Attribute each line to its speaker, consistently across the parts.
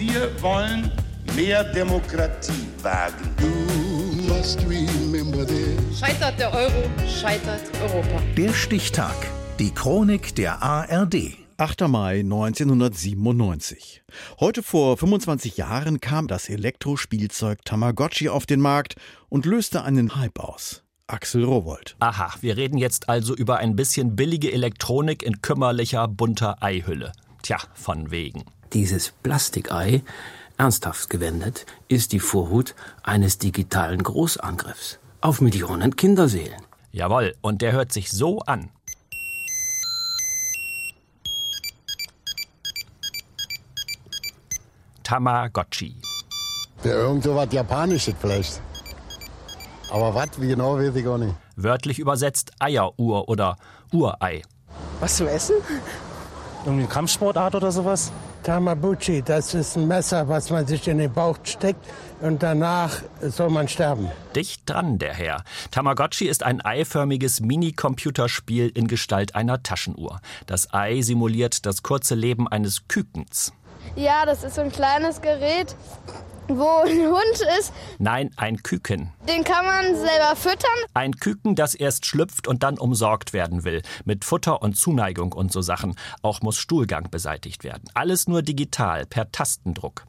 Speaker 1: Wir wollen mehr Demokratie wagen.
Speaker 2: Scheitert der Euro, scheitert Europa.
Speaker 3: Der Stichtag. Die Chronik der ARD.
Speaker 4: 8. Mai 1997. Heute vor 25 Jahren kam das Elektrospielzeug Tamagotchi auf den Markt und löste einen Hype aus. Axel Rowold.
Speaker 5: Aha, wir reden jetzt also über ein bisschen billige Elektronik in kümmerlicher, bunter Eihülle. Tja, von wegen.
Speaker 6: Dieses Plastikei, ernsthaft gewendet, ist die Vorhut eines digitalen Großangriffs auf Millionen Kinderseelen.
Speaker 5: Jawohl, und der hört sich so an. Tamagotchi.
Speaker 7: Ja, irgend so was Japanisches vielleicht. Aber was, wie genau, weiß ich gar nicht.
Speaker 5: Wörtlich übersetzt Eieruhr oder Urei.
Speaker 8: Was zum Essen? Irgendeine Kampfsportart oder sowas?
Speaker 9: Tamabuchi, das ist ein Messer, was man sich in den Bauch steckt und danach soll man sterben.
Speaker 5: Dicht dran, der Herr. Tamagotchi ist ein eiförmiges Mini-Computerspiel in Gestalt einer Taschenuhr. Das Ei simuliert das kurze Leben eines Kükens.
Speaker 10: Ja, das ist so ein kleines Gerät, wo ein Hund ist.
Speaker 5: Nein, ein Küken.
Speaker 10: Den kann man selber füttern.
Speaker 5: Ein Küken, das erst schlüpft und dann umsorgt werden will. Mit Futter und Zuneigung und so Sachen. Auch muss Stuhlgang beseitigt werden. Alles nur digital, per Tastendruck.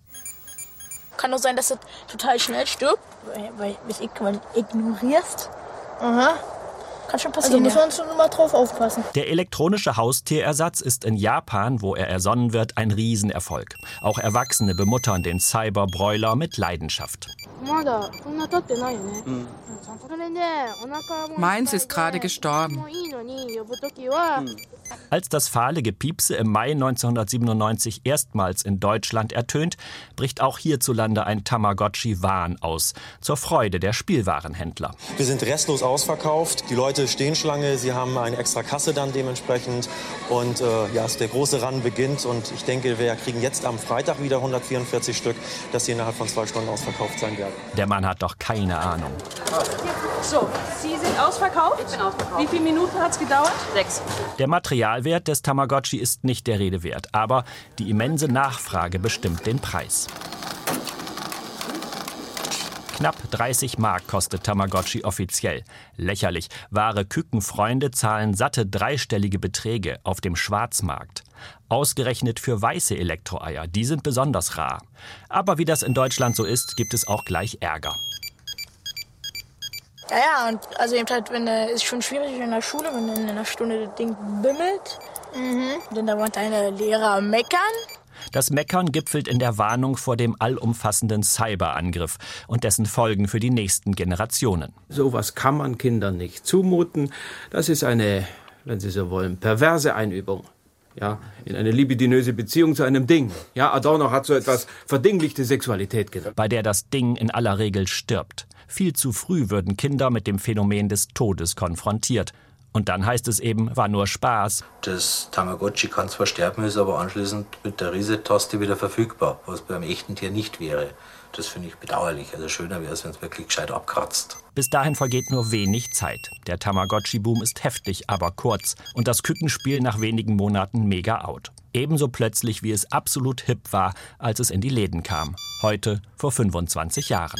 Speaker 11: Kann auch sein, dass es total schnell stirbt, weil, weil du ignorierst. Aha. Kann schon passieren. Also muss man schon immer drauf aufpassen.
Speaker 5: Der elektronische Haustierersatz ist in Japan, wo er ersonnen wird, ein Riesenerfolg. Auch Erwachsene bemuttern den Cyberbräuler mit Leidenschaft.
Speaker 12: Meins ist gerade gestorben.
Speaker 5: Als das fahle Gepiepse im Mai 1997 erstmals in Deutschland ertönt, bricht auch hierzulande ein Tamagotchi-Wahn aus. Zur Freude der Spielwarenhändler.
Speaker 13: Wir sind restlos ausverkauft. Die Leute stehen Schlange. Sie haben eine extra Kasse dann dementsprechend. Und äh, ja, der große Run beginnt. Und ich denke, wir kriegen jetzt am Freitag wieder 144 Stück, dass sie innerhalb von zwei Stunden ausverkauft sein werden.
Speaker 5: Der Mann hat doch keine Ahnung.
Speaker 14: So, Sie sind ausverkauft?
Speaker 2: Ich bin ausverkauft.
Speaker 14: Wie viele Minuten hat es gedauert?
Speaker 2: Sechs.
Speaker 5: Der Materialwert des Tamagotchi ist nicht der Rede wert, aber die immense Nachfrage bestimmt den Preis. Knapp 30 Mark kostet Tamagotchi offiziell. Lächerlich. Wahre Kükenfreunde zahlen satte dreistellige Beträge auf dem Schwarzmarkt. Ausgerechnet für weiße Elektroeier, die sind besonders rar. Aber wie das in Deutschland so ist, gibt es auch gleich Ärger.
Speaker 11: Ja, ja, und also eben halt, wenn äh, ist schon schwierig in der Schule, wenn in einer Stunde das Ding bimmelt. Mhm. Denn da wollen deine Lehrer meckern.
Speaker 5: Das Meckern gipfelt in der Warnung vor dem allumfassenden Cyberangriff und dessen Folgen für die nächsten Generationen.
Speaker 6: Sowas kann man Kindern nicht zumuten. Das ist eine, wenn Sie so wollen, perverse Einübung. Ja, in eine libidinöse Beziehung zu einem Ding. Ja, Adorno hat so etwas verdinglichte Sexualität genannt.
Speaker 5: Bei der das Ding in aller Regel stirbt. Viel zu früh würden Kinder mit dem Phänomen des Todes konfrontiert. Und dann heißt es eben, war nur Spaß.
Speaker 15: Das Tamagotchi kann zwar sterben, ist aber anschließend mit der Reset-Taste wieder verfügbar, was beim echten Tier nicht wäre. Das finde ich bedauerlich. Also schöner wäre es, wenn es wirklich gescheit abkratzt.
Speaker 5: Bis dahin vergeht nur wenig Zeit. Der Tamagotchi-Boom ist heftig, aber kurz. Und das Kükenspiel nach wenigen Monaten mega out. Ebenso plötzlich, wie es absolut hip war, als es in die Läden kam. Heute vor 25 Jahren.